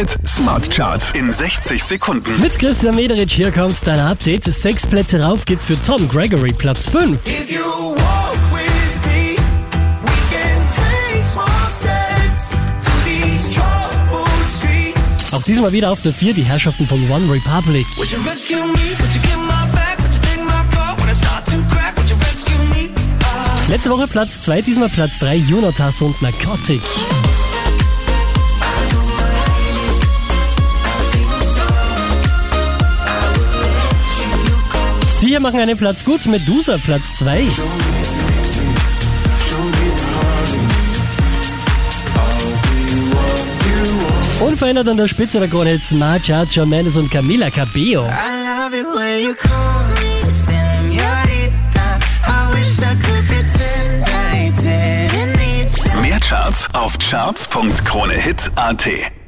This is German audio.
Hit Smart Charts in 60 Sekunden. Mit Christian Mederich hier kommt dein Update. Sechs Plätze rauf geht's für Tom Gregory, Platz 5. If you walk with me, we can take small steps through these troubled streets. Auch diesmal wieder auf der 4 die Herrschaften von One Republic. Letzte Woche Platz 2, diesmal Platz 3 Jonatas und Narcotic. Hier machen einen Platz gut, Medusa Platz 2. Unverändert an der Spitze der Krone jetzt Smart Charts, Shawn Mendes und Camila Cabello. Mehr Charts auf charts.kronehit.at